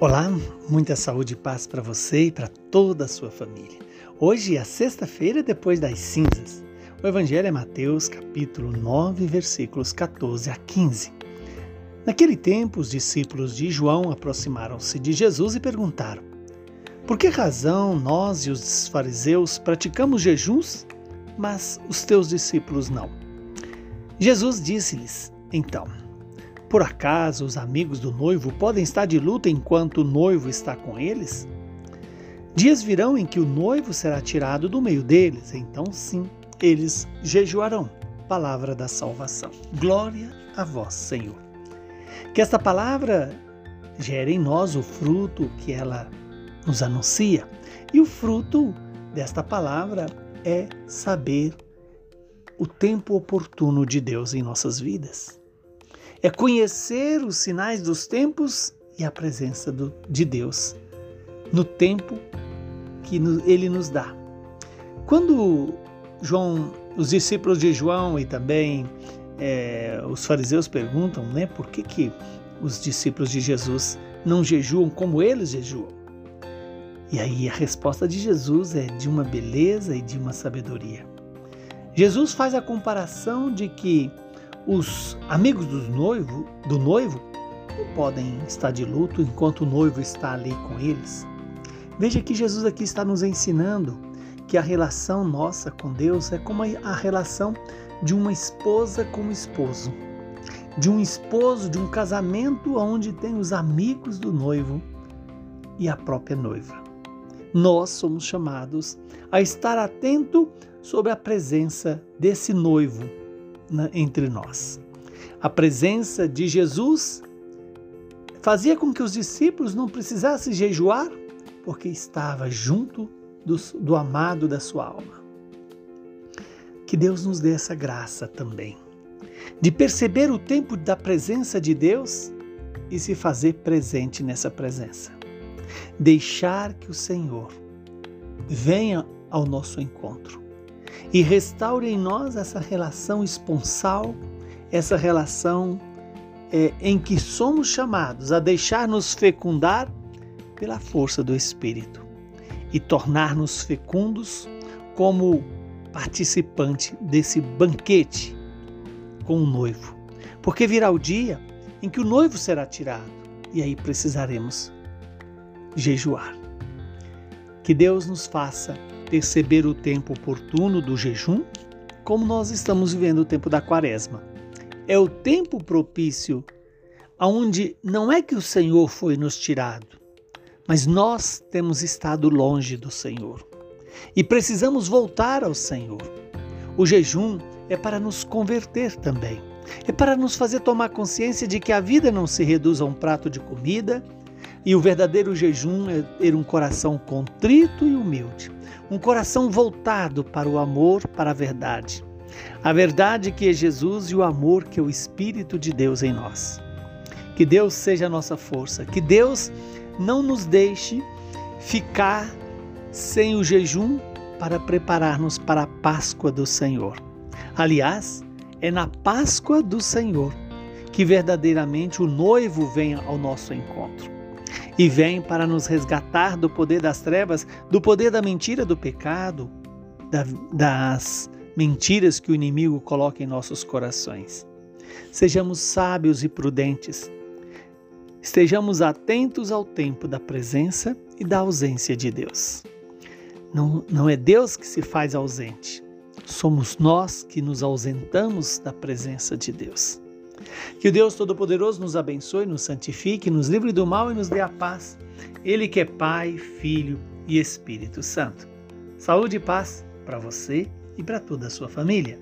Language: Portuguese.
Olá, muita saúde e paz para você e para toda a sua família. Hoje é a sexta-feira depois das cinzas. O Evangelho é Mateus, capítulo 9, versículos 14 a 15. Naquele tempo, os discípulos de João aproximaram-se de Jesus e perguntaram: Por que razão nós e os fariseus praticamos jejuns, mas os teus discípulos não? Jesus disse-lhes: Então, por acaso os amigos do noivo podem estar de luto enquanto o noivo está com eles? Dias virão em que o noivo será tirado do meio deles, então sim, eles jejuarão. Palavra da salvação. Glória a vós, Senhor. Que esta palavra gere em nós o fruto que ela nos anuncia. E o fruto desta palavra é saber o tempo oportuno de Deus em nossas vidas é conhecer os sinais dos tempos e a presença do, de Deus no tempo que Ele nos dá. Quando João, os discípulos de João e também é, os fariseus perguntam, né, por que, que os discípulos de Jesus não jejuam como eles jejuam? E aí a resposta de Jesus é de uma beleza e de uma sabedoria. Jesus faz a comparação de que os amigos do noivo, do noivo não podem estar de luto enquanto o noivo está ali com eles. Veja que Jesus aqui está nos ensinando que a relação nossa com Deus é como a relação de uma esposa com um esposo, de um esposo, de um casamento onde tem os amigos do noivo e a própria noiva. Nós somos chamados a estar atento sobre a presença desse noivo entre nós. A presença de Jesus fazia com que os discípulos não precisassem jejuar, porque estava junto do, do amado da sua alma. Que Deus nos dê essa graça também, de perceber o tempo da presença de Deus e se fazer presente nessa presença. Deixar que o Senhor venha ao nosso encontro e restaure em nós essa relação esponsal, essa relação é, em que somos chamados a deixar-nos fecundar pela força do Espírito e tornar-nos fecundos como participante desse banquete com o noivo. Porque virá o dia em que o noivo será tirado e aí precisaremos jejuar. Que Deus nos faça perceber o tempo oportuno do jejum, como nós estamos vivendo o tempo da quaresma. É o tempo propício aonde não é que o Senhor foi nos tirado, mas nós temos estado longe do Senhor e precisamos voltar ao Senhor. O jejum é para nos converter também. É para nos fazer tomar consciência de que a vida não se reduz a um prato de comida e o verdadeiro jejum é ter um coração contrito e humilde, um coração voltado para o amor, para a verdade. A verdade que é Jesus e o amor que é o Espírito de Deus em nós. Que Deus seja a nossa força, que Deus não nos deixe ficar sem o jejum para preparar-nos para a Páscoa do Senhor. Aliás, é na Páscoa do Senhor que verdadeiramente o noivo vem ao nosso encontro e vem para nos resgatar do poder das trevas, do poder da mentira, do pecado, da, das mentiras que o inimigo coloca em nossos corações. Sejamos sábios e prudentes. Estejamos atentos ao tempo da presença e da ausência de Deus. Não, não é Deus que se faz ausente, somos nós que nos ausentamos da presença de Deus. Que o Deus Todo-Poderoso nos abençoe, nos santifique, nos livre do mal e nos dê a paz. Ele que é Pai, Filho e Espírito Santo. Saúde e paz para você e para toda a sua família.